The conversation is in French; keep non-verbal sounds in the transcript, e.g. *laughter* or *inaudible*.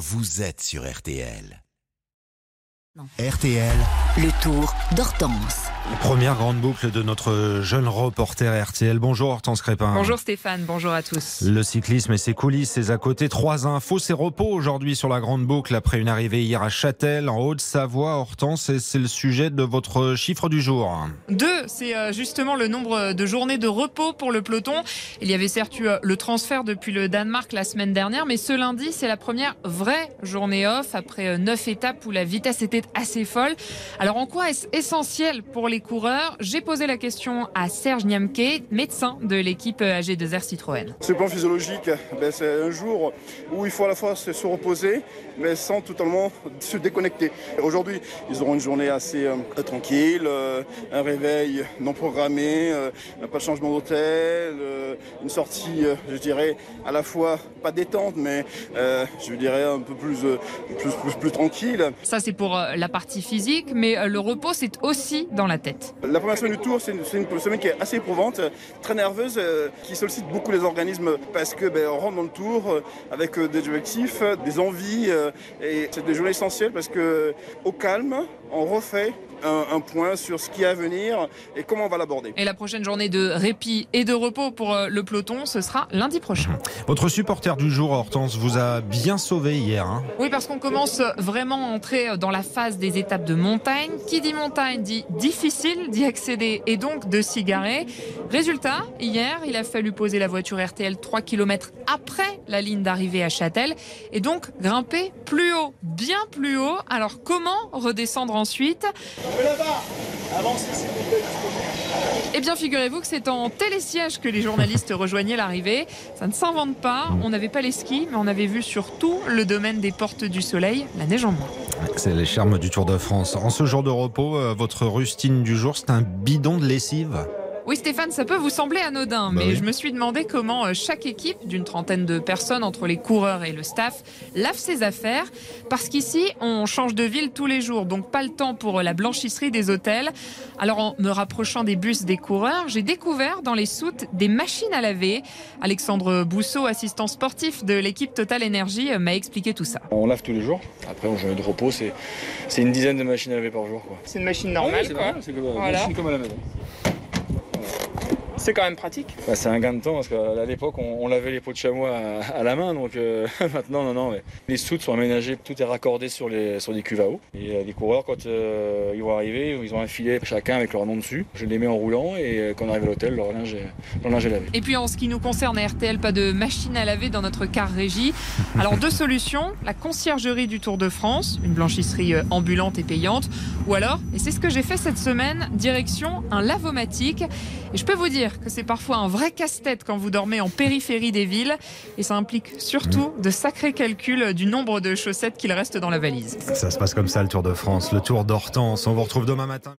vous êtes sur RTL. Non. RTL, Le tour d'Hortense. Première grande boucle de notre jeune reporter RTL. Bonjour Hortense Crépin. Bonjour Stéphane, bonjour à tous. Le cyclisme et ses coulisses, ses à côté, trois infos, ses repos aujourd'hui sur la grande boucle après une arrivée hier à Châtel, en Haute-Savoie. Hortense, c'est le sujet de votre chiffre du jour. Deux, c'est euh, justement le nombre de journées de repos pour le peloton. Il y avait certes eu euh, le transfert depuis le Danemark la semaine dernière, mais ce lundi, c'est la première vraie journée off après euh, neuf étapes où la vitesse était assez folle. Alors en quoi est-ce essentiel pour les coureurs J'ai posé la question à Serge Niamke, médecin de l'équipe AG2R Citroën. Ce plan physiologique, ben, c'est un jour où il faut à la fois se, se reposer, mais sans totalement se déconnecter. Aujourd'hui, ils auront une journée assez euh, tranquille, euh, un réveil non programmé, euh, pas de changement d'hôtel, une sortie, je dirais, à la fois pas détente, mais je dirais un peu plus, plus, plus, plus tranquille. Ça, c'est pour la partie physique, mais le repos, c'est aussi dans la tête. La première semaine du tour, c'est une, semaine qui est assez éprouvante, très nerveuse, euh, qui sollicite beaucoup les organismes parce que ben, on rentre dans le tour euh, avec euh, des objectifs, des envies, et c'est des journées essentielles parce que au calme, on refait un, un point sur ce qui est à venir et comment on va l'aborder. Et la prochaine journée de répit et de repos pour le peloton, ce sera lundi prochain. *laughs* Votre supporter du jour, Hortense, vous a bien sauvé hier. hein. Oui, parce qu'on commence vraiment à entrer dans la phase des étapes de montagne. Qui dit montagne dit difficile d'y accéder et donc de s'y. Résultat, hier, il a fallu poser la voiture RTL 3 km après la ligne d'arrivée à Châtel et donc grimper plus haut, bien plus haut. Alors comment redescendre ensuite? Eh bien, figurez-vous que c'est en télésiège que les journalistes rejoignaient l'arrivée. Ça ne s'invente pas. On n'avait pas les skis, mais on avait vu surtout le domaine des portes du soleil, la neige en moins. C'est les charmes du Tour de France. En ce jour de repos, euh, votre rustine du jour, c'est un bidon de lessive? Oui, Stéphane, ça peut vous sembler anodin, Bah mais oui. je me suis demandé comment euh, chaque équipe, d'une trentaine de personnes entre les coureurs et le staff, lave ses affaires. Parce qu'ici, on change de ville tous les jours, donc pas le temps pour euh, la blanchisserie des hôtels. Alors, en me rapprochant des bus des coureurs, j'ai découvert dans les soutes des machines à laver. Alexandre Bousseau, assistant sportif de l'équipe Total Energy, euh, m'a expliqué tout ça. On lave tous les jours. Après, en journée de repos, c'est une dizaine de machines à laver par jour. C'est une machine normale, c'est quoi. normal, c'est comme, Voilà. machine comme à la maison. C'est quand même pratique. Bah, c'est un gain de temps parce qu'à l'époque, on, on lavait les pots de chamois à, à la main. Donc euh, *laughs* maintenant, non, non. mais les soutes sont aménagées, tout est raccordé sur, les, sur des cuves à eau. Et euh, les coureurs, quand euh, ils vont arriver, ils ont un filet chacun avec leur nom dessus. Je les mets en roulant et euh, quand on arrive à l'hôtel, leur linge, est, leur linge est lavé. Et puis en ce qui nous concerne à RTL, pas de machine à laver dans notre car régie. *laughs* Alors deux solutions, la conciergerie du Tour de France, une blanchisserie ambulante et payante, ou alors, et c'est ce que j'ai fait cette semaine, direction un lavomatique. Et je peux vous dire que c'est parfois un vrai casse-tête quand vous dormez en périphérie des villes, et ça implique surtout de sacrés calculs du nombre de chaussettes qu'il reste dans la valise. Ça se passe comme ça, le Tour de France, le Tour d'Hortense. On vous retrouve demain matin.